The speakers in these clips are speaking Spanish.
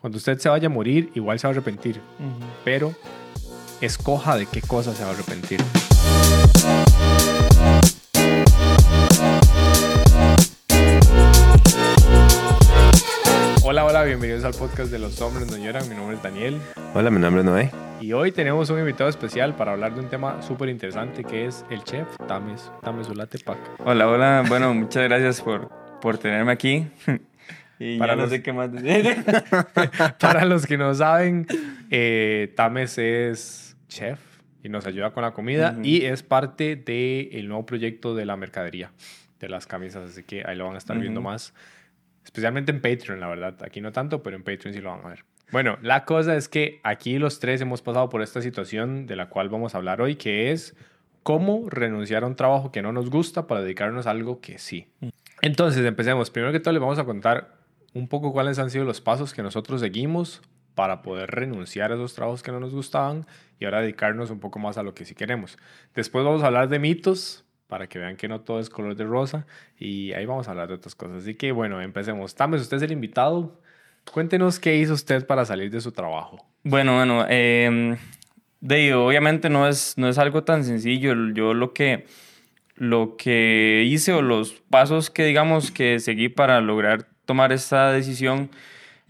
Cuando usted se vaya a morir, igual se va a arrepentir. Pero escoja de qué cosa se va a arrepentir. Hola, hola, bienvenidos al podcast de Los Hombres No Lloran. Mi nombre es Daniel. Hola, mi nombre es Noé. Y hoy tenemos un invitado especial para hablar de un tema súper interesante que es el chef Tames, Tames Ulate Pac. Hola, hola. Bueno, muchas gracias por, por tenerme aquí. Y Para para no los- sé qué más decir. Para los que no saben, eh, Tames es chef y nos ayuda con la comida Ujú. y es parte del nuevo proyecto de la mercadería de las camisas, así que ahí lo van a estar viendo Ujú. más, especialmente en Patreon, la verdad. Aquí no tanto, pero en Patreon sí lo van a ver. Bueno, la cosa es que aquí los tres hemos pasado por esta situación de la cual vamos a hablar hoy, que es cómo renunciar a un trabajo que no nos gusta para dedicarnos a algo que sí. Entonces, empecemos. Primero que todo, les vamos a contar un poco cuáles han sido los pasos que nosotros seguimos para poder renunciar a esos trabajos que no nos gustaban y ahora dedicarnos un poco más a lo que sí queremos. Después vamos a hablar de mitos para que vean que no todo es color de rosa y ahí vamos a hablar de otras cosas. Así que bueno, empecemos. Tames, usted es el invitado. Cuéntenos qué hizo usted para salir de su trabajo. Bueno, bueno, eh, obviamente no es, no es algo tan sencillo. Yo lo que, lo que hice o los pasos que digamos que seguí para lograr tomar esta decisión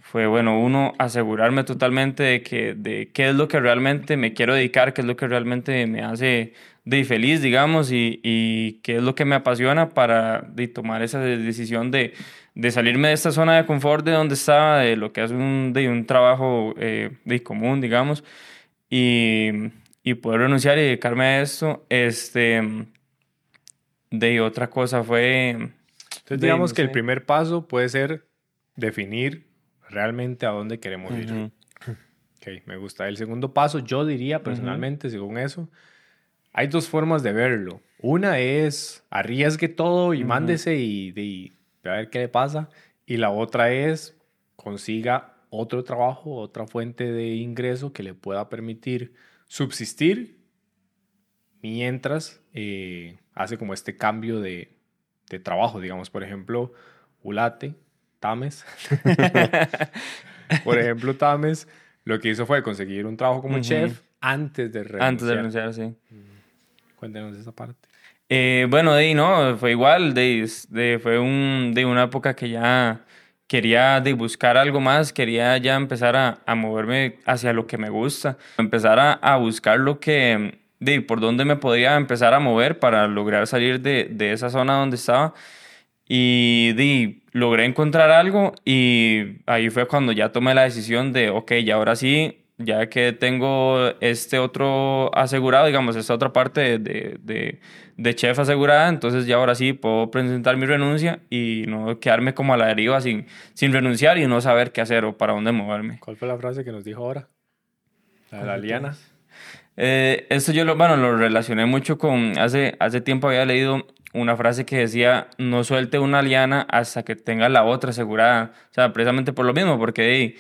fue, bueno, uno, asegurarme totalmente de, que, de qué es lo que realmente me quiero dedicar, qué es lo que realmente me hace de feliz, digamos, y, y qué es lo que me apasiona para de, tomar esa decisión de, de salirme de esta zona de confort de donde estaba, de lo que es un, de un trabajo eh, de común, digamos, y, y poder renunciar y dedicarme a esto. Este, de otra cosa fue... Entonces digamos que el primer paso puede ser definir realmente a dónde queremos ir. Ujú. Ok, me gusta. El segundo paso, yo diría personalmente, según eso, hay dos formas de verlo. Una es arriesgue todo y Ujú. mándese y, y a ver qué le pasa. Y la otra es consiga otro trabajo, otra fuente de ingreso que le pueda permitir subsistir mientras eh, hace como este cambio de, de trabajo. Digamos, por ejemplo, Ulate, Tames. por ejemplo, Tames lo que hizo fue conseguir un trabajo como chef antes de renunciar. Antes de renunciar, sí. Cuéntenos esa parte. Eh, bueno, de ahí no, fue igual, de, de- fue un, de una época que ya quería de buscar algo más, quería ya empezar a, a moverme hacia lo que me gusta, empezar a, a buscar lo que, de por dónde me podía empezar a mover para lograr salir de, de esa zona donde estaba. Y de, logré encontrar algo y ahí fue cuando ya tomé la decisión de, ok, ya ahora sí, ya que tengo este otro asegurado, digamos, esta otra parte de, de, de- de chef asegurada, entonces ya ahora sí puedo presentar mi renuncia y no quedarme como a la deriva sin, sin renunciar y no saber qué hacer o para dónde moverme. ¿Cuál fue la frase que nos dijo ahora? La de la liana. Eh, esto yo lo, bueno, lo relacioné mucho con, hace, hace tiempo había leído una frase que decía, no suelte una liana hasta que tenga la otra asegurada. O sea, precisamente por lo mismo, porque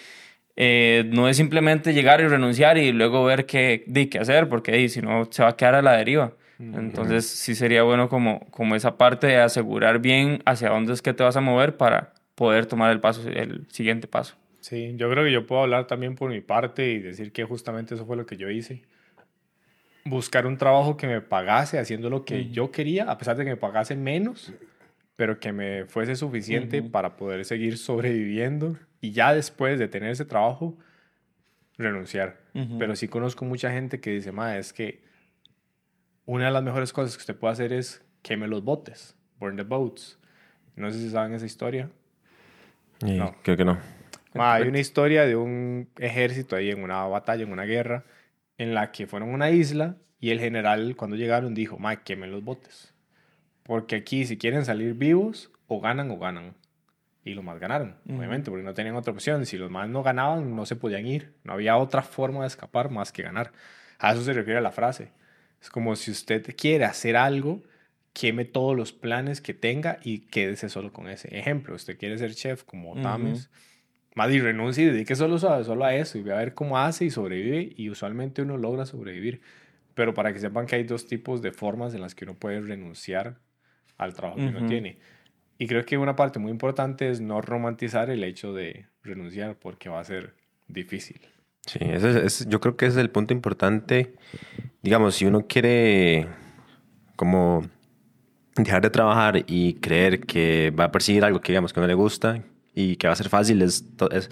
eh, no es simplemente llegar y renunciar y luego ver qué, di, qué hacer, porque si no se va a quedar a la deriva. Entonces sí sería bueno como, como esa parte de asegurar bien hacia dónde es que te vas a mover para poder tomar el paso, el siguiente paso. Sí, yo creo que yo puedo hablar también por mi parte y decir que justamente eso fue lo que yo hice. Buscar un trabajo que me pagase haciendo lo que yo quería, a pesar de que me pagase menos, pero que me fuese suficiente para poder seguir sobreviviendo y ya después de tener ese trabajo, renunciar. Pero sí conozco mucha gente que dice, ma, es que una de las mejores cosas que usted puede hacer es queme los botes, burn the boats. No sé si saben esa historia. Y No. Creo que no. Ma, hay una historia de un ejército ahí en una batalla, en una guerra, en la que fueron a una isla y el general cuando llegaron dijo, ma, quemen los botes. Porque aquí si quieren salir vivos, o ganan o ganan. Y los más ganaron, obviamente, porque no tenían otra opción. Si los más no ganaban, no se podían ir. No había otra forma de escapar más que ganar. A eso se refiere la frase. Es como si usted quiere hacer algo, queme todos los planes que tenga y quédese solo con ese. Ejemplo, usted quiere ser chef como. Tames, más y renuncie y dedique solo, a- solo a eso y ve a ver cómo hace y sobrevive y usualmente uno logra sobrevivir. Pero para que sepan que hay dos tipos de formas en las que uno puede renunciar al trabajo que uno tiene. Y creo que una parte muy importante es no romantizar el hecho de renunciar porque va a ser difícil. Sí, ese es, es- yo creo que ese es el punto importante. Digamos, si uno quiere como dejar de trabajar y creer que va a perseguir algo que digamos que no le gusta y que va a ser fácil, es, es,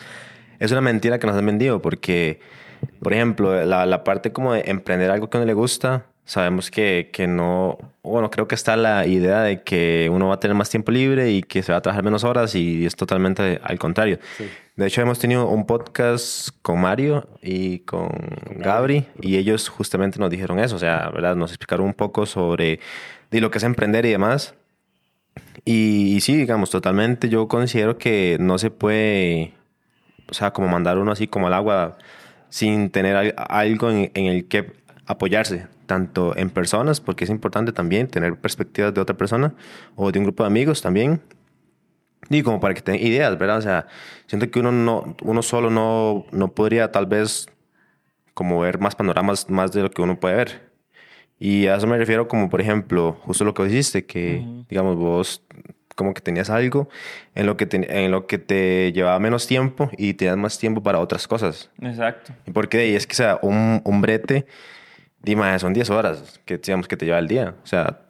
es una mentira que nos han vendido porque, por ejemplo, la, la parte como de emprender algo que no le gusta, sabemos que, que no, bueno, creo que está la idea de que uno va a tener más tiempo libre y que se va a trabajar menos horas y es totalmente al contrario. Sí. De hecho, hemos tenido un podcast con Mario y con Gabri y ellos justamente nos dijeron eso, o sea, ¿verdad? Nos explicaron un poco sobre de lo que es emprender y demás. Y, sí, digamos, totalmente yo considero que no se puede, o sea, como mandar uno así como al agua sin tener al- algo en, en el que apoyarse, tanto en personas, porque es importante también tener perspectivas de otra persona o de un grupo de amigos también, y como para que tengan ideas, ¿verdad? O sea, siento que uno, no, uno solo no, no podría tal vez como ver más panoramas más de lo que uno puede ver. Y a eso me refiero como, por ejemplo, justo lo que dijiste, que, digamos, vos como que tenías algo en lo que te, en lo que te llevaba menos tiempo y tenías más tiempo para otras cosas. Exacto. ¿Y por qué? Y es que, o sea, un, un brete, dime, son 10 horas que, digamos, que te lleva el día. O sea,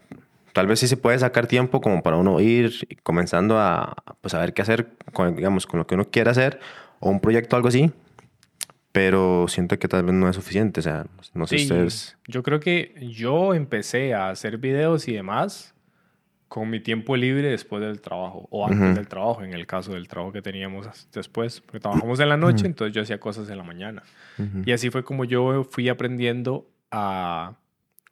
tal vez sí se puede sacar tiempo como para uno ir comenzando a, pues, a ver qué hacer con, digamos, con lo que uno quiera hacer o un proyecto algo así. Pero siento que tal vez no es suficiente. O sea, no sé Sí, ustedes. yo creo que yo empecé a hacer videos y demás con mi tiempo libre después del trabajo o antes Ujú. del trabajo, en el caso del trabajo que teníamos después, porque trabajamos en la noche, Ujú. entonces yo hacía cosas en la mañana. Ujú. Y así fue como yo fui aprendiendo a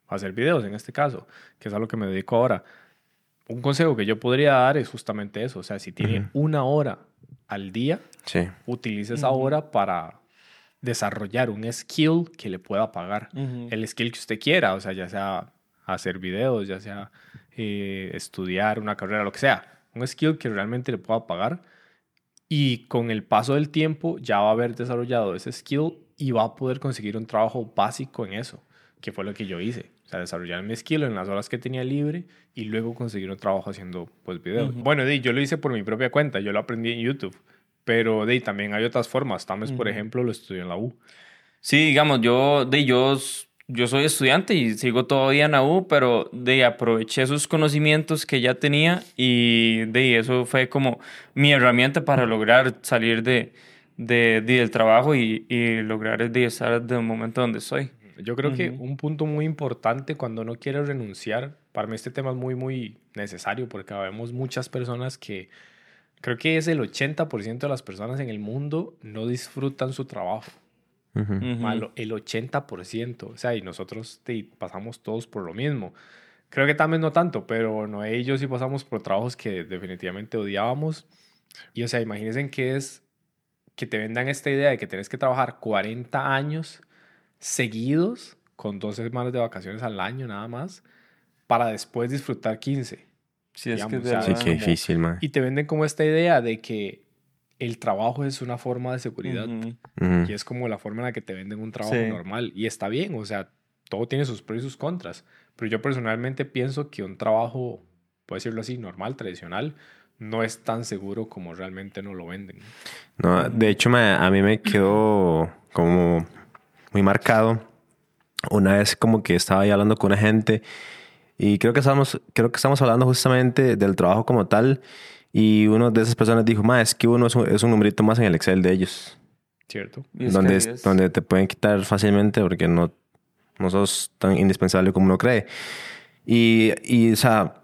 hacer videos en este caso, que es a lo que me dedico ahora. Un consejo que yo podría dar es justamente eso, o sea, si tiene una hora al día, Sí. utilice esa hora para desarrollar un skill que le pueda pagar. El skill que usted quiera, o sea, ya sea hacer videos, ya sea eh, estudiar una carrera, lo que sea. Un skill que realmente le pueda pagar. Y con el paso del tiempo ya va a haber desarrollado ese skill y va a poder conseguir un trabajo básico en eso, que fue lo que yo hice. O sea, desarrollar mi skill en las horas que tenía libre y luego conseguir un trabajo haciendo pues videos. Ujú. Bueno, di, yo lo hice por mi propia cuenta, yo lo aprendí en YouTube. Pero de también hay otras formas. Tames, por ejemplo, lo estudió en la U. Sí, digamos, yo, de, yo, yo soy estudiante y sigo todavía en la U, pero de aproveché esos conocimientos que ya tenía y de eso fue como mi herramienta para lograr salir de, de, de- del trabajo y, y lograr de estar del momento donde estoy. Yo creo que Ujú. un punto muy importante cuando uno quiere renunciar, para mí este tema es muy, muy necesario porque vemos muchas personas que, creo que es el 80% de las personas en el mundo no disfrutan su trabajo. Ujú. Ujú. Malo, el 80%. O sea, y nosotros te, pasamos todos por lo mismo. Creo que también no tanto, pero no ellos sí pasamos por trabajos que definitivamente odiábamos. Y o sea, imagínense que es que te vendan esta idea de que tienes que trabajar 40 años seguidos con dos semanas de vacaciones al año nada más para después disfrutar 15. Sí, es que digamos, sea, Sí, qué como- difícil, man. Y te venden como esta idea de que el trabajo es una forma de seguridad. Ujú. Ujú. Y es como la forma en la que te venden un trabajo Sí. normal. Y está bien, o sea, todo tiene sus pros y sus contras. Pero yo personalmente pienso que un trabajo, puedo decirlo así, normal, tradicional, no es tan seguro como realmente no lo venden. No, de hecho, me- a mí me quedó como muy marcado. Una vez como que estaba ahí hablando con una gente y creo que estamos, creo que estamos hablando justamente del trabajo como tal y uno de esas personas dijo, ma, es que uno es un, es un numerito más en el Excel de ellos, ¿Cierto? Donde, es. donde te pueden quitar fácilmente porque no, no sos tan indispensable como uno cree. Y, y o sea,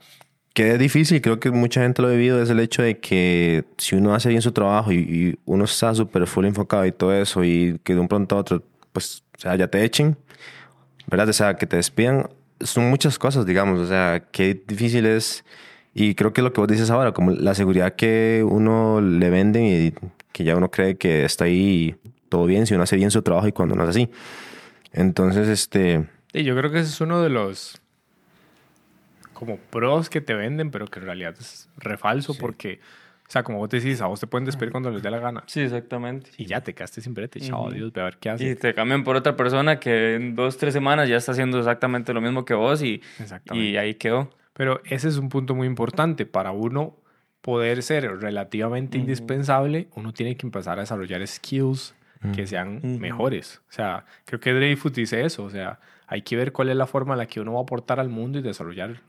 que es difícil, creo que mucha gente lo ha vivido, es el hecho de que si uno hace bien su trabajo y, y uno está súper full enfocado y todo eso, y que de un pronto a otro, pues, o sea, ya te echen, ¿verdad? O sea, que te despidan, son muchas cosas, digamos, o sea, qué difícil es, y creo que lo que vos dices ahora, como la seguridad que uno le venden y que ya uno cree que está ahí todo bien, si uno hace bien su trabajo y cuando no es así. Entonces, este, Y yo creo que ese es uno de los como pros que te venden, pero que en realidad es refalso porque, o sea, como vos decís, a vos te pueden despedir cuando les dé la gana. Sí, exactamente. Y ya te quedaste sin brete, chao, Ujú. Dios, ve a ver qué hace. Y te cambian por otra persona que en dos, tres semanas ya está haciendo exactamente lo mismo que vos y, y ahí quedó. Pero ese es un punto muy importante para uno poder ser relativamente indispensable, uno tiene que empezar a desarrollar skills que sean mejores. O sea, creo que Dreyfus dice eso. O sea, hay que ver cuál es la forma en la que uno va a aportar al mundo y desarrollar,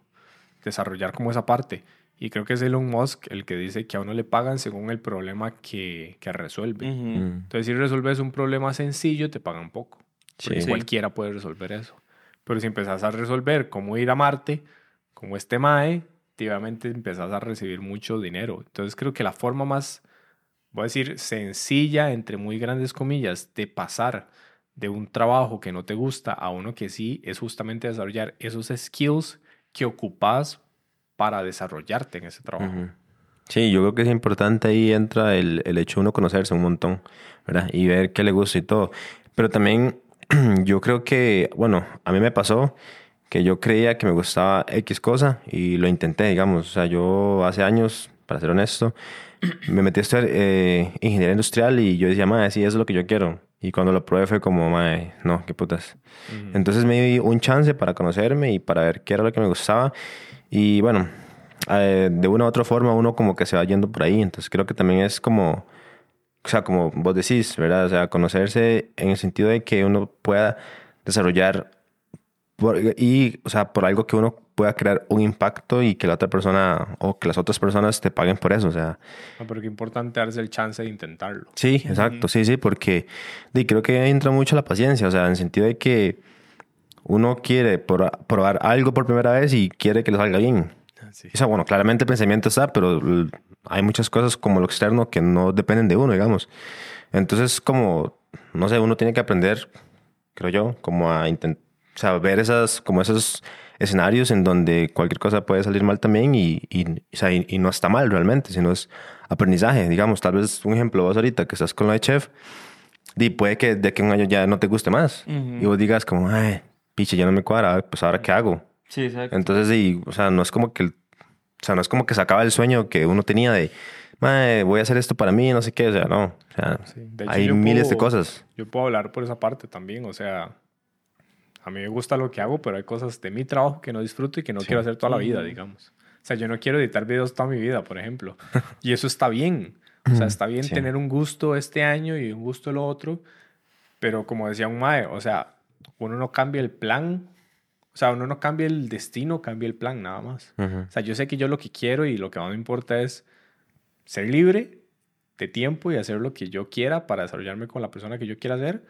desarrollar como esa parte. Y creo que es Elon Musk el que dice que a uno le pagan según el problema que, que resuelve. Entonces, si resuelves un problema sencillo, te pagan poco. Porque cualquiera puede resolver eso. Pero si empezás a resolver cómo ir a Marte, como este MAE, efectivamente empezás a recibir mucho dinero. Entonces, creo que la forma más voy a decir, sencilla, entre muy grandes comillas, de pasar de un trabajo que no te gusta a uno que sí, es justamente desarrollar esos skills que ocupas para desarrollarte en ese trabajo. Sí, yo creo que es importante ahí entra el, el hecho de uno conocerse un montón, ¿verdad? Y ver qué le gusta y todo. Pero también yo creo que, bueno, a mí me pasó que yo creía que me gustaba X cosa y lo intenté, digamos. O sea, yo hace años, para ser honesto, me metí a estudiar eh, ingeniería industrial y yo decía, madre, sí, eso es lo que yo quiero. Y cuando lo probé fue como, madre, no, qué putas. Entonces me di un chance para conocerme y para ver qué era lo que me gustaba. Y bueno, eh, de una u otra forma uno como que se va yendo por ahí. Entonces creo que también es como, o sea, como vos decís, ¿verdad? O sea, conocerse en el sentido de que uno pueda desarrollar y, o sea, por algo que uno pueda crear un impacto y que la otra persona o que las otras personas te paguen por eso, o sea. No, pero qué importante darse el chance de intentarlo. Sí, exacto, sí, sí, porque y creo que entra mucho la paciencia, o sea, en el sentido de que uno quiere probar algo por primera vez y quiere que le salga bien. Ah, o sea, bueno, claramente el pensamiento está, pero hay muchas cosas como lo externo que no dependen de uno, digamos. Entonces, como, no sé, uno tiene que aprender, creo yo, como a intentar o sea, ver esas, como esos escenarios en donde cualquier cosa puede salir mal también y, y, y, no está mal realmente, sino es aprendizaje. Digamos, tal vez un ejemplo, vos ahorita que estás con la chef, y puede que de que un año ya no te guste más. Y vos digas como, ay, piche, ya no me cuadra, pues ahora qué hago. Sí, exacto. Entonces, y, o sea, no es como que, o sea, no es como que se acaba el sueño que uno tenía de, voy a hacer esto para mí, no sé qué, o sea, no. O sea, hay miles de cosas. Yo puedo hablar por esa parte también, o sea, a mí me gusta lo que hago, pero hay cosas de mi trabajo que no disfruto y que no quiero hacer toda la vida, digamos. O sea, yo no quiero editar videos toda mi vida, por ejemplo. Y eso está bien. O sea, está bien tener un gusto este año y un gusto lo otro. Pero como decía un mae, o sea, uno no cambia el plan. O sea, uno no cambia el destino, cambia el plan nada más. O sea, yo sé que yo lo que quiero y lo que más me importa es ser libre de tiempo y hacer lo que yo quiera para desarrollarme con la persona que yo quiera ser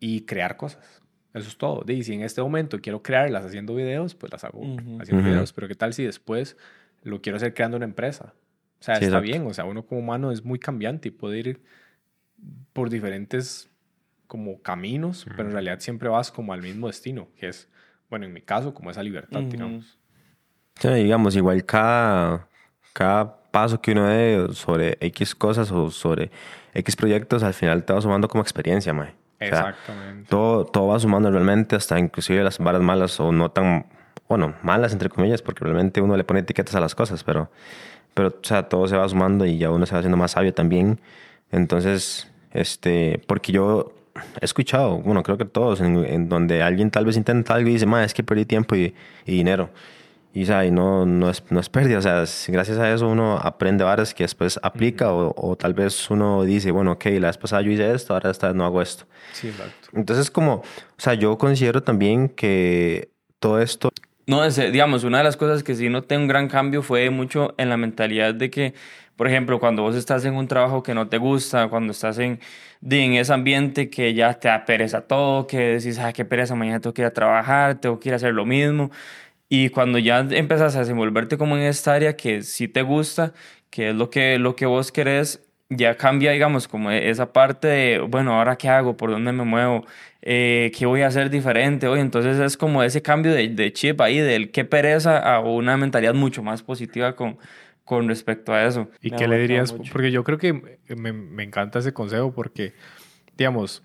y crear cosas. Eso es todo. Y si en este momento quiero crearlas haciendo videos, pues las hago haciendo videos. Pero ¿qué tal si después lo quiero hacer creando una empresa? O sea, está bien. O sea, uno como humano es muy cambiante y puede ir por diferentes como caminos, pero en realidad siempre vas como al mismo destino, que es, bueno, en mi caso, como esa libertad, digamos. Sí, digamos, igual cada, cada paso que uno dé sobre X cosas o sobre X proyectos, al final te va sumando como experiencia, mae. Exactamente. todo, todo va sumando realmente, hasta inclusive las varas malas o no tan, bueno, malas entre comillas, porque realmente uno le pone etiquetas a las cosas, pero, pero o sea, todo se va sumando y ya uno se va haciendo más sabio también. Entonces, este, porque yo he escuchado, bueno, creo que todos, en, donde alguien tal vez intenta algo y dice, es que perdí tiempo y, y dinero. Y, o no, no, es, no es pérdida, o sea, gracias a eso uno aprende varias que después aplica o, o, tal vez uno dice, bueno, ok, la vez pasada yo hice esto, ahora esta vez no hago esto. Sí, exacto. Entonces, como, o sea, yo considero también que todo esto... No, es, digamos, una de las cosas que sí noté un gran cambio fue mucho en la mentalidad de que, por ejemplo, cuando vos estás en un trabajo que no te gusta, cuando estás en, en ese ambiente que ya te da pereza todo, que decís, ah, qué pereza, mañana tengo que ir a trabajar, tengo que ir a hacer lo mismo y cuando ya empezás a desenvolverte como en esta área que sí te gusta, que es lo que, lo que vos querés, ya cambia, digamos, como e, esa parte de, bueno, ahora qué hago, por dónde me muevo, eh, qué voy a hacer diferente hoy. Entonces es como ese cambio de, de, chip ahí, del qué pereza a una mentalidad mucho más positiva con, con respecto a eso. ¿Y qué le dirías? Porque yo creo que me, me encanta ese consejo porque, digamos,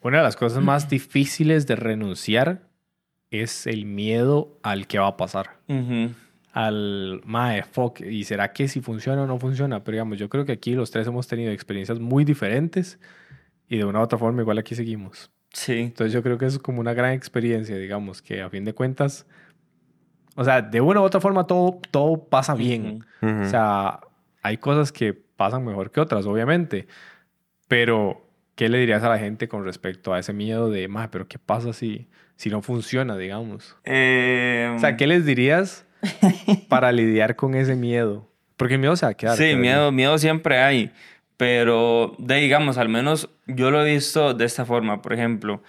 una de las cosas más difíciles de renunciar es el miedo al que va a pasar. Al, mae, fuck, ¿y será que si funciona o no funciona? Pero digamos, yo creo que aquí los tres hemos tenido experiencias muy diferentes y de una u otra forma igual aquí seguimos. Sí. Entonces yo creo que es como una gran experiencia, digamos, que a fin de cuentas O sea, de una u otra forma todo, todo pasa bien. Ujú. O sea, hay cosas que pasan mejor que otras, obviamente. Pero, ¿qué le dirías a la gente con respecto a ese miedo de, "Mae, pero qué pasa si, si no funciona, digamos? Eh, O sea, ¿qué les dirías para lidiar con ese miedo? Porque el miedo se va a quedar. Sí, miedo, miedo siempre hay, pero de, digamos, al menos yo lo he visto de esta forma, por ejemplo,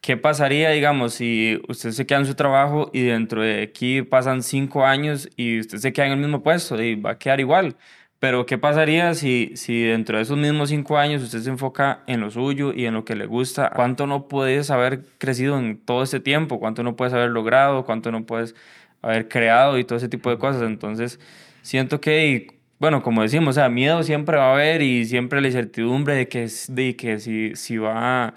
¿qué pasaría, digamos, si usted se queda en su trabajo y dentro de aquí pasan cinco años y usted se queda en el mismo puesto y va a quedar igual? Pero ¿qué pasaría si, si dentro de esos mismos cinco años usted se enfoca en lo suyo y en lo que le gusta? ¿Cuánto no puedes haber crecido en todo este tiempo? ¿Cuánto no puedes haber logrado? ¿Cuánto no puedes haber creado y todo ese tipo de cosas? Entonces, siento que, bueno, como decimos, o sea, miedo siempre va a haber y siempre la incertidumbre de que, de que si, si va,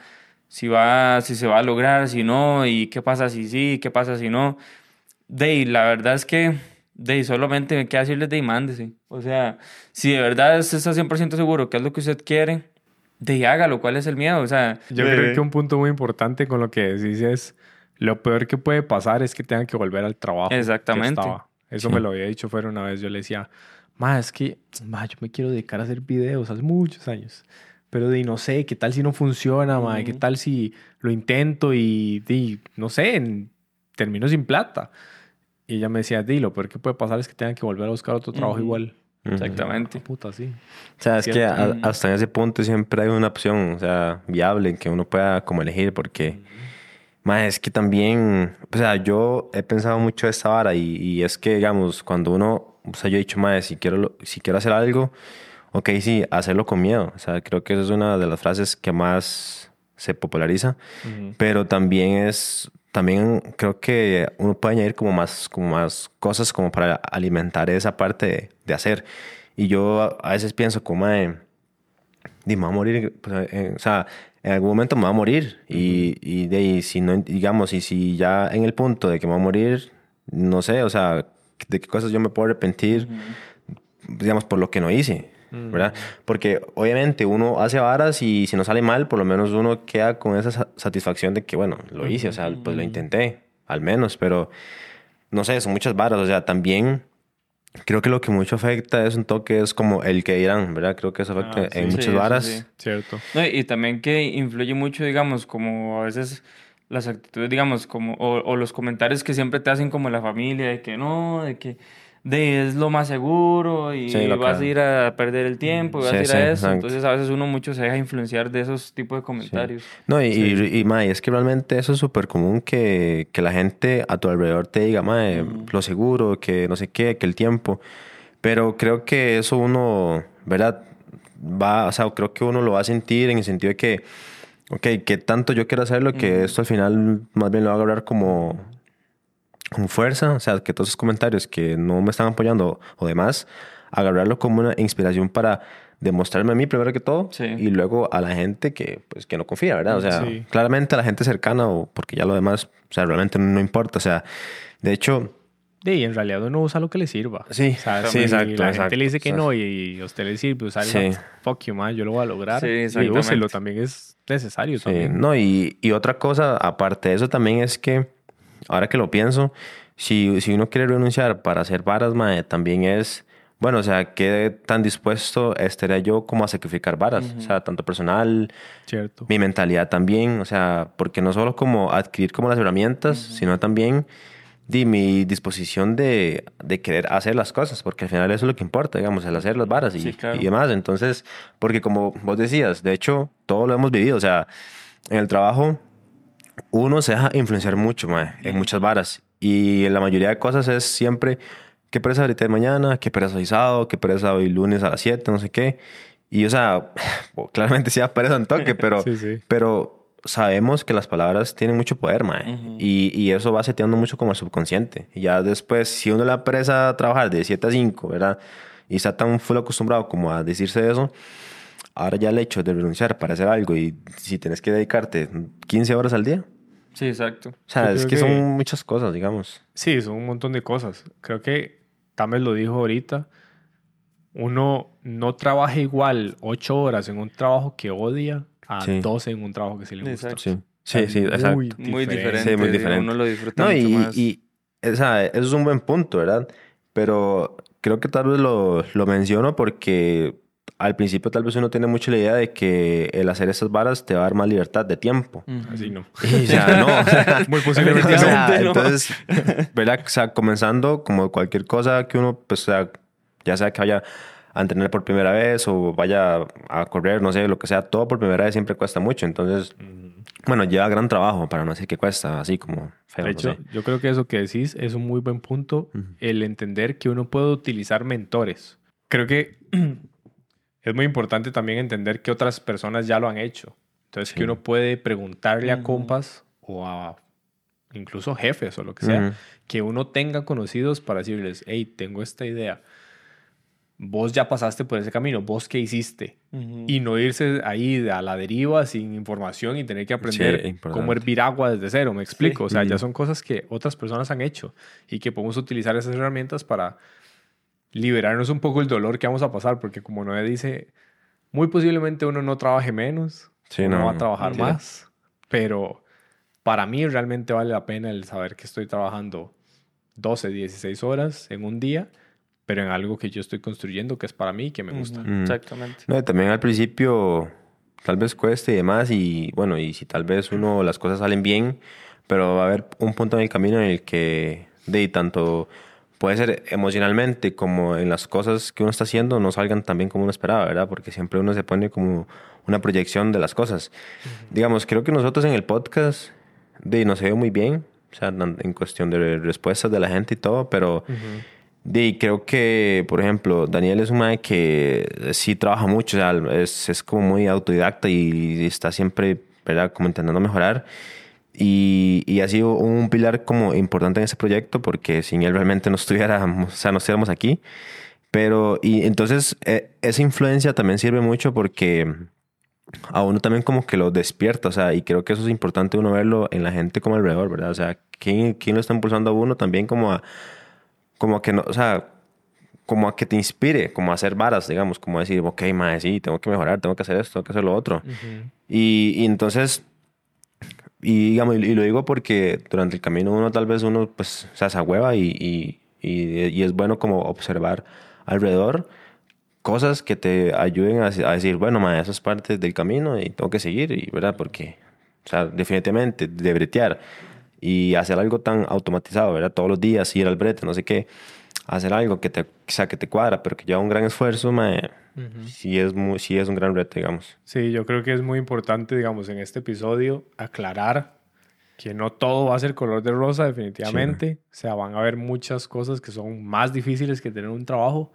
si va, si se va a lograr, si no, y qué pasa si sí, qué pasa si no. De y la verdad es que, de y solamente me queda decirles de y mándese. O sea, si de verdad usted está 100% seguro que es lo que usted quiere, de y hágalo, ¿cuál es el miedo? O sea, Yo creo que un punto muy importante con lo que decís es lo peor que puede pasar es que tengan que volver al trabajo. que Exactamente. estaba. Eso Sí. me lo había dicho fuera una vez. Yo le decía, ma, es que ma, yo me quiero dedicar a hacer videos hace muchos años. Pero de no sé, ¿qué tal si no funciona, ma? ¿Qué tal si lo intento y, di, no sé, en- termino sin plata? Y ella me decía, di, lo peor que puede pasar es que tengan que volver a buscar otro trabajo igual. Exactamente. Puta, sí. O sea, es que a- hasta en ese punto siempre hay una opción, o sea, viable en que uno pueda como elegir, porque, más es que también, o sea, yo he pensado mucho esta vara y, y es que, digamos, cuando uno, o sea, yo he dicho, más si quiero, si quiero hacer algo, ok, sí, hacerlo con miedo, o sea, creo que esa es una de las frases que más se populariza, pero también es, también creo que uno puede añadir como más, como más cosas como para alimentar esa parte de, de hacer. Y yo a, veces pienso como, de, me voy a morir, pues, eh, o sea, en algún momento me va a morir. Y, y de ahí, si no, digamos, y si ya en el punto de que me va a morir, no sé, o sea, de qué cosas yo me puedo arrepentir, digamos, por lo que no hice. ¿Verdad? Porque obviamente uno hace varas y si no sale mal, por lo menos uno queda con esa sa- satisfacción de que, bueno, lo hice, o sea, pues lo intenté, al menos, pero no sé, son muchas varas, o sea, también creo que lo que mucho afecta es un toque, es como el que dirán, ¿verdad? Creo que eso afecta Ah, sí. en Sí, muchas varas. sí. Cierto. No, y también que influye mucho, digamos, como a veces las actitudes, digamos, como, o, o los comentarios que siempre te hacen como la familia, de que no, de que de, es lo más seguro y Sí, vas que- a ir a perder el tiempo y vas Sí, a ir sí, a eso. Entonces a veces uno mucho se deja influenciar de esos tipos de comentarios. No, y, y, y, mae, es que realmente eso es súper común que, que la gente a tu alrededor te diga, mae, lo seguro, que no sé qué, que el tiempo. Pero creo que eso uno, ¿verdad? Va, o sea, creo que uno lo va a sentir en el sentido de que, ok, que tanto yo quiero hacerlo, que esto al final más bien lo va a agarrar como con fuerza, o sea, que todos esos comentarios que no me están apoyando o demás, agarrarlo como una inspiración para demostrarme a mí primero que todo Sí. y luego a la gente que pues que no confía, ¿verdad? O sea, Sí. claramente a la gente cercana o porque ya lo demás, o sea, realmente no importa, o sea, de hecho, Sí, y en realidad uno usa lo que le sirva. Sí, O sea, sí, si exacto, la exacto. gente le dice que O sea, no y, y a usted le sirve usar Sí. fuck you, man, yo lo voy a lograr. Sí, y úselo, también es necesario Sí, también. no, y, y otra cosa, aparte de eso también es que, ahora que lo pienso, si, si uno quiere renunciar para hacer varas, mae, también es, bueno, o sea, qué tan dispuesto estaría yo como a sacrificar varas, o sea, tanto personal, Cierto. mi mentalidad también, o sea, porque no solo como adquirir como las herramientas, sino también di, mi disposición de, de querer hacer las cosas, porque al final eso es lo que importa, digamos, el hacer las varas y, Sí, claro. y demás. Entonces, porque como vos decías, de hecho, todo lo hemos vivido, o sea, en el trabajo uno se deja influenciar mucho, mae, en muchas varas. Y la mayoría de cosas es siempre, qué pereza ahorita de mañana, qué pereza hoy sábado, qué pereza hoy lunes a las 7, no sé qué. Y, o sea, claramente sí da pereza en toque, pero, Sí, sí. pero sabemos que las palabras tienen mucho poder, mae. Y, y eso va seteando mucho como el subconsciente. Y ya después, si uno le da pereza a trabajar de 7 a 5, ¿verdad? Y está tan full acostumbrado como a decirse eso, ahora ya el hecho de renunciar para hacer algo y si tienes que dedicarte 15 horas al día, Sí, exacto. o sea, Yo es que, que- son muchas cosas, digamos. Sí, son un montón de cosas. Creo que Tames lo dijo ahorita. Uno no trabaja igual ocho horas en un trabajo que odia a Sí. 12 en un trabajo que sí le gusta. Exacto. Sí, sí, sí, exacto. muy Muy diferente. diferente. Sí, muy diferente. Uno lo disfruta No, mucho y, más. y, esa, eso es un buen punto, ¿verdad? Pero creo que tal vez lo, lo menciono porque al principio tal vez uno tiene mucho la idea de que el hacer esas varas te va a dar más libertad de tiempo. Así no. Y ya no. Muy posiblemente O sea, no. Entonces, ¿verdad? O sea, comenzando como cualquier cosa que uno, pues, o sea, ya sea que vaya a entrenar por primera vez o vaya a correr, no sé, lo que sea, todo por primera vez siempre cuesta mucho. Entonces, bueno, lleva gran trabajo para no decir que cuesta, así como feo. De no hecho, sé. yo creo que eso que decís es un muy buen punto, el entender que uno puede utilizar mentores. Creo que es muy importante también entender que otras personas ya lo han hecho. Entonces, que Sí. uno puede preguntarle a compas o a incluso jefes o lo que sea, que uno tenga conocidos para decirles, hey, tengo esta idea. Vos ya pasaste por ese camino, vos qué hiciste. Y no irse ahí a la deriva sin información y tener que aprender importante. cómo hervir agua desde cero, me explico. O sea, ya son cosas que otras personas han hecho y que podemos utilizar esas herramientas para liberarnos un poco el dolor que vamos a pasar, porque como Noé dice, muy posiblemente uno no trabaje menos, Sí, uno no, va a trabajar más, pero para mí realmente vale la pena el saber que estoy trabajando 12, 16 horas en un día, pero en algo que yo estoy construyendo que es para mí y que me gusta. Mm. Exactamente. No, y también al principio tal vez cueste y demás y bueno, y si tal vez uno las cosas salen bien, pero va a haber un punto en el camino en el que de tanto puede ser emocionalmente como en las cosas que uno está haciendo no salgan tan bien como uno esperaba, ¿verdad? Porque siempre uno se pone como una proyección de las cosas. Digamos, creo que nosotros en el podcast de nos se ve muy bien, o sea, en cuestión de respuestas de la gente y todo, pero de, creo que, por ejemplo, Daniel es un man que sí trabaja mucho, o sea, es, es como muy autodidacta y está siempre, ¿verdad? Como intentando mejorar. Y, y ha sido un pilar como importante en ese proyecto porque sin él realmente no estuviéramos, o sea, no estuviéramos aquí. Pero, y entonces, eh, esa influencia también sirve mucho porque a uno también como que lo despierta, o sea, y creo que eso es importante uno verlo en la gente como alrededor, ¿verdad? O sea, ¿quién, quién lo está impulsando a uno también como a, como a que no, o sea, como a que te inspire, como a hacer varas, digamos, como a decir, ok, madre, sí, tengo que mejorar, tengo que hacer esto, tengo que hacer lo otro. Y, y entonces, y digamos, y lo digo porque durante el camino uno tal vez uno, pues, se hueva y, y, y, y es bueno como observar alrededor cosas que te ayuden a, a decir, bueno, ma, eso es parte del camino y tengo que seguir, y, ¿verdad? Porque, o sea, definitivamente, de bretear y hacer algo tan automatizado, ¿verdad? Todos los días ir al brete, no sé qué, hacer algo que te, o sea, que te cuadra, pero que lleva un gran esfuerzo, ma, sí, es muy, sí es un gran reto, digamos. Sí, yo creo que es muy importante, digamos, en este episodio aclarar que no todo va a ser color de rosa, definitivamente. O sea, van a haber muchas cosas que son más difíciles que tener un trabajo,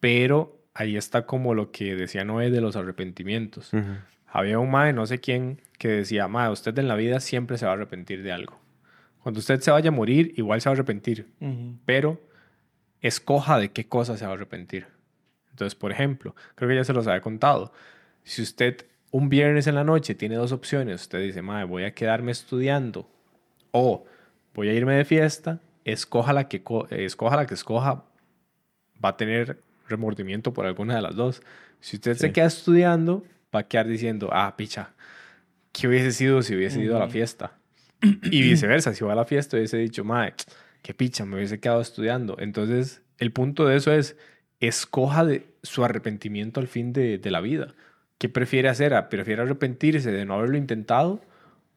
pero ahí está como lo que decía Noé de los arrepentimientos. Había un mae, no sé quién, que decía, mae, usted en la vida siempre se va a arrepentir de algo. Cuando usted se vaya a morir, igual se va a arrepentir, pero escoja de qué cosa se va a arrepentir. Entonces, por ejemplo, creo que ya se los había contado. Si usted un viernes en la noche tiene dos opciones, usted dice, madre, voy a quedarme estudiando o voy a irme de fiesta, escoja la que, co- escoja, la que escoja, va a tener remordimiento por alguna de las dos. Si usted se queda estudiando, va a quedar diciendo, ah, picha, ¿qué hubiese sido si hubiese ido a la fiesta? Y viceversa, si va a la fiesta hubiese dicho, madre, qué picha, me hubiese quedado estudiando. Entonces, el punto de eso es, escoja de su arrepentimiento al fin de, de la vida. ¿Qué prefiere hacer? ¿A- ¿Prefiere arrepentirse de no haberlo intentado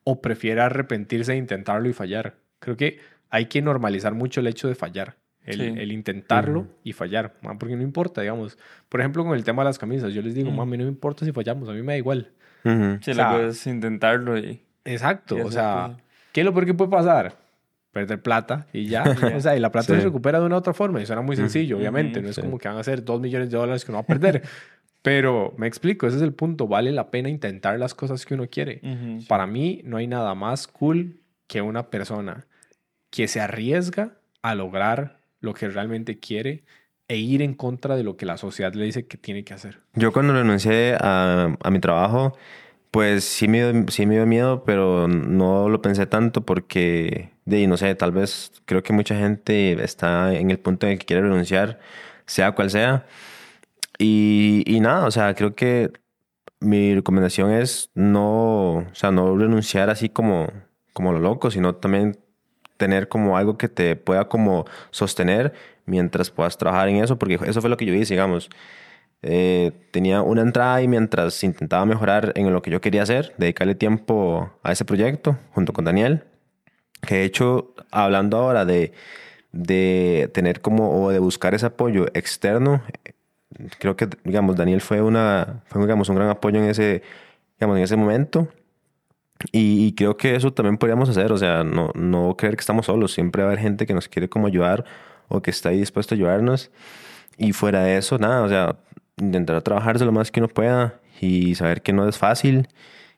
o prefiere arrepentirse de intentarlo y fallar? Creo que hay que normalizar mucho el hecho de fallar. El, Sí. el intentarlo y fallar, porque no importa, digamos. Por ejemplo, con el tema de las camisas, yo les digo, Ujú. mami, no me importa si fallamos, a mí me da igual. Sí, O sea, lo puedes intentarlo y... Exacto, y o sea. ¿Qué es lo peor que puede pasar? Perder plata y ya. o sea, y la plata Sí. se recupera de una u otra forma y suena muy sencillo, obviamente. No es sí. como que van a ser dos millones de dólares que uno va a perder. Pero me explico, ese es el punto. Vale la pena intentar las cosas que uno quiere. Para mí no hay nada más cool que una persona que se arriesga a lograr lo que realmente quiere e ir en contra de lo que la sociedad le dice que tiene que hacer. Yo cuando renuncié a, a mi trabajo, pues sí me, sí me dio miedo, pero no lo pensé tanto porque, de, no sé, tal vez creo que mucha gente está en el punto en el que quiere renunciar, sea cual sea. Y, y nada, o sea, creo que mi recomendación es no, o sea, no renunciar así como, como lo loco, sino también tener como algo que te pueda como sostener mientras puedas trabajar en eso, porque eso fue lo que yo hice, digamos. Eh, tenía una entrada y mientras intentaba mejorar en lo que yo quería hacer, dedicarle tiempo a ese proyecto junto con Daniel, que de hecho, hablando ahora de, de tener como, o de buscar ese apoyo externo, creo que, digamos, Daniel fue, una, fue digamos, un gran apoyo en ese, digamos, en ese momento. Y, creo que eso también podríamos hacer, o sea, no, no creer que estamos solos, siempre va a haber gente que nos quiere como ayudar o que está ahí dispuesto a ayudarnos. Y fuera de eso, nada, o sea, intentar trabajarse lo más que uno pueda y saber que no es fácil.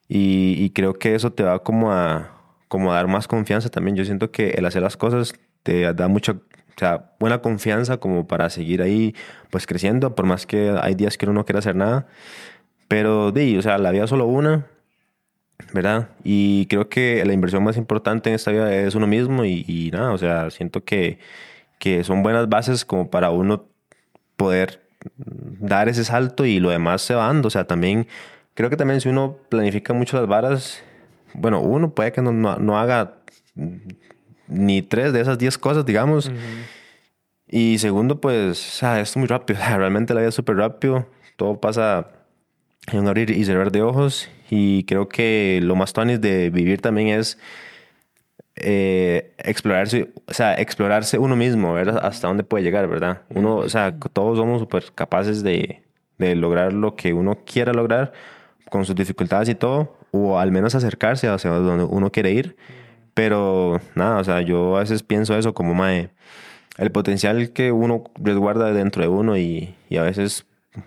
Y, y creo que eso te va como a, como a dar más confianza también. Yo siento que el hacer las cosas te da mucha, o sea, buena confianza como para seguir ahí pues creciendo, por más que hay días que uno no quiere hacer nada. Pero, di, o sea, la vida es solo una, ¿verdad? Y creo que la inversión más importante en esta vida es uno mismo y, y nada, o sea, siento que, que son buenas bases como para uno poder dar ese salto y lo demás se va dando. O sea, también creo que también si uno planifica mucho las varas, bueno, uno puede que no, no, haga ni tres de esas diez cosas, digamos. Y segundo, pues, o sea, es muy rápido. Realmente la vida es súper rápido. Todo pasa en un abrir y cerrar de ojos. Y creo que lo más tonis de vivir también es eh, explorarse, o sea, explorarse uno mismo, ver hasta dónde puede llegar, ¿verdad? Uno, o sea, todos somos súper capaces de, de, lograr lo que uno quiera lograr con sus dificultades y todo, o al menos acercarse hacia donde uno quiere ir. Pero nada, o sea, yo a veces pienso eso como, mae, el potencial que uno resguarda dentro de uno y, y a veces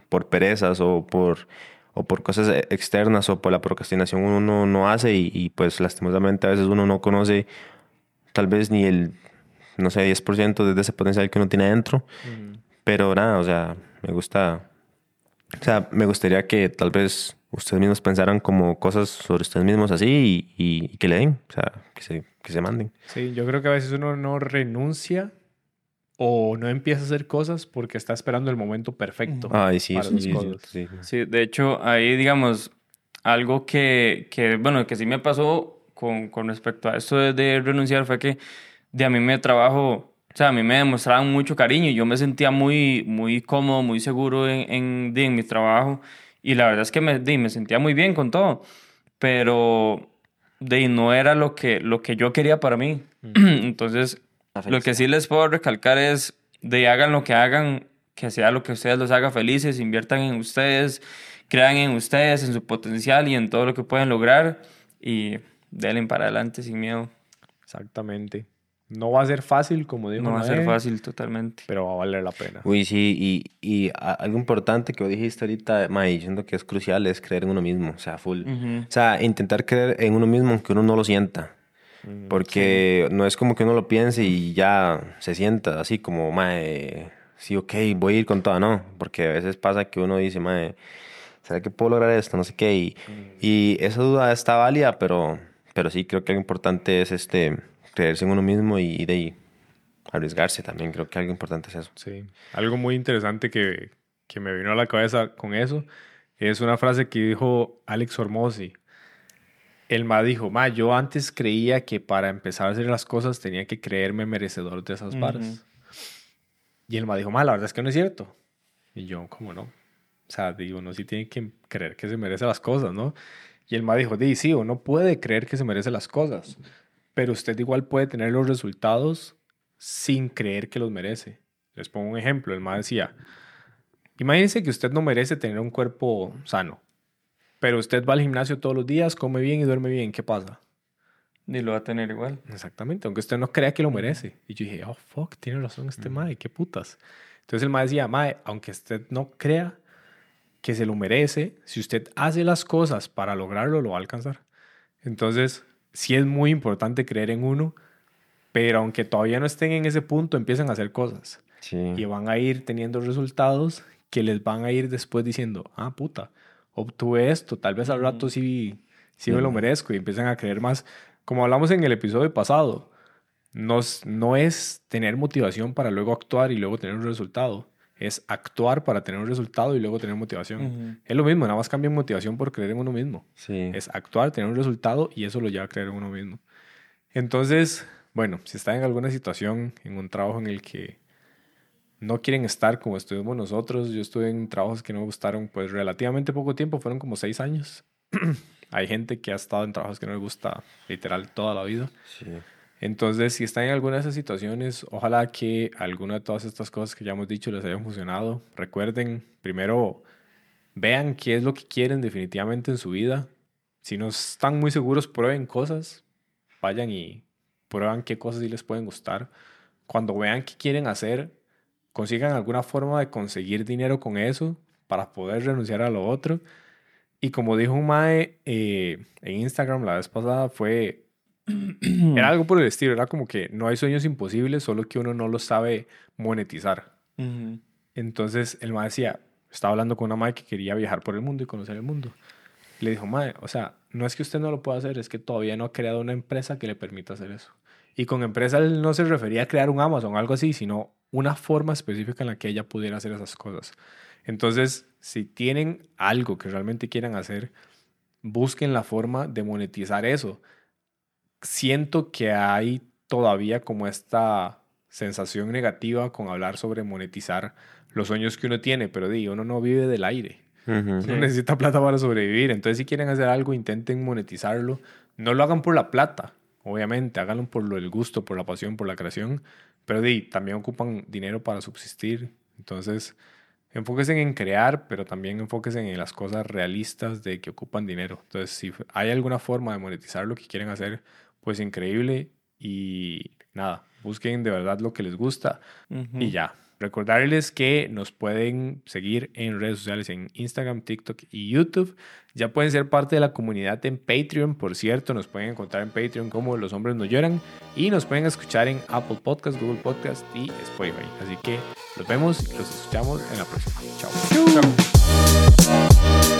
por perezas o por o por cosas e, externas o por la procrastinación uno no hace y, pues lastimosamente a veces uno no conoce tal vez ni el, no sé, 10% de ese potencial que uno tiene dentro. Pero nada, o sea, me gusta, o sea, me gustaría que tal vez ustedes mismos pensaran como cosas sobre ustedes mismos así y, y que le den, o sea, que se, que se manden. Sí, yo creo que a veces uno no renuncia o no empieza a hacer cosas porque está esperando el momento perfecto. Ay, sí, sí, sí, sí, de hecho, ahí, digamos, algo que, que bueno, que sí me pasó con, con respecto a esto de, renunciar fue que de a mí me trabajo, o sea, a mí me demostraban mucho cariño y yo me sentía muy, muy cómodo, muy seguro en, en, en mi trabajo y la verdad es que me, de, me sentía muy bien con todo, pero de no era lo que, lo que yo quería para mí. Entonces, lo que sí les puedo recalcar es de hagan lo que hagan, que sea lo que ustedes los haga felices, inviertan en ustedes, crean en ustedes, en su potencial y en todo lo que pueden lograr y denle para adelante sin miedo. Exactamente. No va a ser fácil, como digo. No va a ser fácil totalmente. Pero va a valer la pena. Uy, sí, y, y algo importante que dijiste ahorita, May, diciendo que es crucial, es creer en uno mismo, o sea, full. O sea, intentar creer en uno mismo aunque uno no lo sienta. Porque no es como que uno lo piense y ya se sienta así como, mae, sí, ok, voy a ir con todo, no. Porque a veces pasa que uno dice, mae, ¿será que puedo lograr esto? No sé qué. Y, mm. y esa duda está válida, pero, pero sí creo que lo importante es este, creerse en uno mismo y, de ahí arriesgarse también. Creo que algo importante es eso. Sí. Algo muy interesante que, que me vino a la cabeza con eso es una frase que dijo Alex Hormozzi el ma dijo, ma, yo antes creía que para empezar a hacer las cosas tenía que creerme merecedor de esas varas. Y el ma dijo, ma, la verdad es que no es cierto. Y yo, ¿cómo no? O sea, digo, uno sí tiene que creer que se merece las cosas, ¿no? Y el ma dijo, di, sí, uno puede creer que se merece las cosas, pero usted igual puede tener los resultados sin creer que los merece. Les pongo un ejemplo. El ma decía, imagínense que usted no merece tener un cuerpo sano pero usted va al gimnasio todos los días, come bien y duerme bien. ¿Qué pasa? Ni lo va a tener igual. Exactamente, aunque usted no crea que lo merece. Y yo dije, oh, fuck, tiene razón este mm. mae, qué putas. Entonces el mae decía, mae, aunque usted no crea que se lo merece, si usted hace las cosas para lograrlo, lo va a alcanzar. Entonces, sí es muy importante creer en uno, pero aunque todavía no estén en ese punto, empiezan a hacer cosas. Sí. Y van a ir teniendo resultados que les van a ir después diciendo, ah, puta, obtuve esto, tal vez al rato sí, sí me lo merezco y empiezan a creer más. Como hablamos en el episodio pasado, no, no es tener motivación para luego actuar y luego tener un resultado. Es actuar para tener un resultado y luego tener motivación. Es lo mismo, nada más cambia motivación por creer en uno mismo. Es actuar, tener un resultado y eso lo lleva a creer en uno mismo. Entonces, bueno, si están en alguna situación, en un trabajo en el que no quieren estar como estuvimos nosotros, yo estuve en trabajos que no me gustaron pues relativamente poco tiempo, fueron como seis años. Hay gente que ha estado en trabajos que no le gusta literal toda la vida. Sí. Entonces, si están en alguna de esas situaciones, ojalá que alguna de todas estas cosas que ya hemos dicho les hayan funcionado. Recuerden, primero, vean qué es lo que quieren definitivamente en su vida. Si no están muy seguros, prueben cosas. Vayan y prueban qué cosas sí les pueden gustar. Cuando vean qué quieren hacer, consigan alguna forma de conseguir dinero con eso para poder renunciar a lo otro. Y como dijo un Mae eh, en Instagram la vez pasada, fue era algo por el estilo, era como que no hay sueños imposibles, solo que uno no los sabe monetizar. Entonces el mae decía, estaba hablando con una mae que quería viajar por el mundo y conocer el mundo. Le dijo, mae, o sea, no es que usted no lo pueda hacer, es que todavía no ha creado una empresa que le permita hacer eso. Y con empresa él no se refería a crear un Amazon algo así, sino una forma específica en la que ella pudiera hacer esas cosas. Entonces, si tienen algo que realmente quieran hacer, busquen la forma de monetizar eso siento que hay todavía como esta sensación negativa con hablar sobre monetizar los sueños que uno tiene, pero digo, uno no vive del aire. Uno necesita plata para sobrevivir. Entonces, si quieren hacer algo, intenten monetizarlo. No lo hagan por la plata, obviamente, háganlo por el gusto, por la pasión, por la creación. Pero di, también ocupan dinero para subsistir. Entonces, enfóquense en crear, pero también enfóquense en las cosas realistas de que ocupan dinero. Entonces, si hay alguna forma de monetizar lo que quieren hacer, pues increíble y nada, busquen de verdad lo que les gusta y ya. Recordarles que nos pueden seguir en redes sociales en Instagram, TikTok y YouTube. Ya pueden ser parte de la comunidad en Patreon, por cierto. Nos pueden encontrar en Patreon como Los Hombres No Lloran. Y nos pueden escuchar en Apple Podcast, Google Podcast y Spotify. Así que los vemos y los escuchamos en la próxima. Chao.